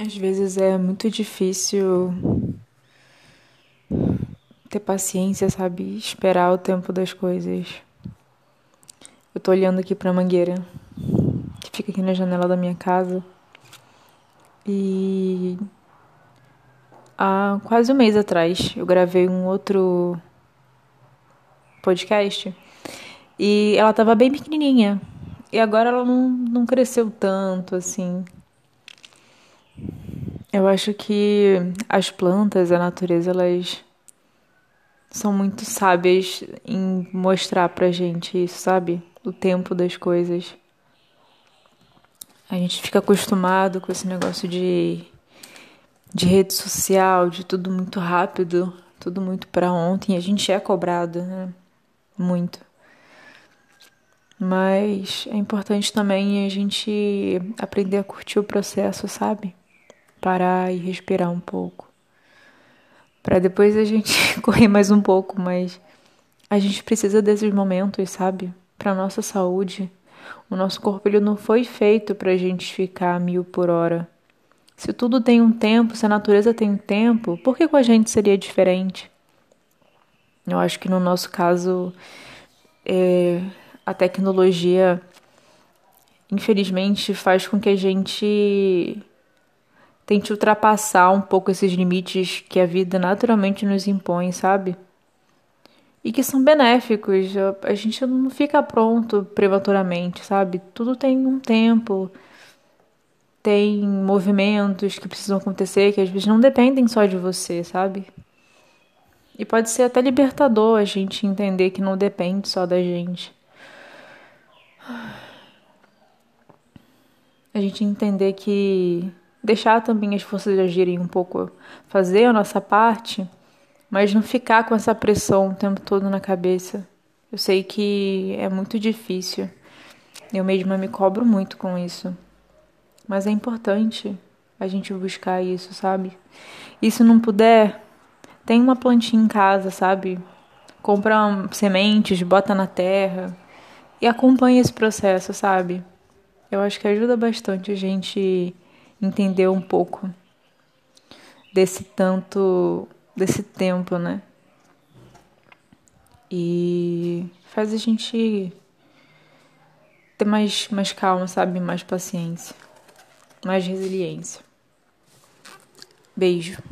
Às vezes é muito difícil ter paciência, sabe? Esperar o tempo das coisas. Eu tô olhando aqui pra mangueira que fica aqui na janela da minha casa. E há quase um mês atrás eu gravei um outro podcast e ela tava bem pequenininha. E agora ela não, não cresceu tanto assim. Eu acho que as plantas, a natureza, elas são muito sábias em mostrar pra gente isso, sabe? O tempo das coisas. A gente fica acostumado com esse negócio de, de rede social, de tudo muito rápido, tudo muito para ontem. A gente é cobrado, né? Muito. Mas é importante também a gente aprender a curtir o processo, sabe? Parar e respirar um pouco. Para depois a gente correr mais um pouco, mas a gente precisa desses momentos, sabe? Para nossa saúde. O nosso corpo ele não foi feito para a gente ficar a mil por hora. Se tudo tem um tempo, se a natureza tem um tempo, por que com a gente seria diferente? Eu acho que no nosso caso, é, a tecnologia, infelizmente, faz com que a gente tente ultrapassar um pouco esses limites que a vida naturalmente nos impõe, sabe? E que são benéficos. A gente não fica pronto prematuramente, sabe? Tudo tem um tempo, tem movimentos que precisam acontecer que às vezes não dependem só de você, sabe? E pode ser até libertador a gente entender que não depende só da gente. A gente entender que deixar também as forças agirem um pouco, fazer a nossa parte, mas não ficar com essa pressão o tempo todo na cabeça. Eu sei que é muito difícil. Eu mesma me cobro muito com isso. Mas é importante a gente buscar isso, sabe? E se não puder, tem uma plantinha em casa, sabe? Compra sementes, bota na terra e acompanha esse processo, sabe? Eu acho que ajuda bastante a gente entender um pouco desse tanto, desse tempo, né? E faz a gente ter mais, mais calma, sabe? Mais paciência, mais resiliência. Beijo.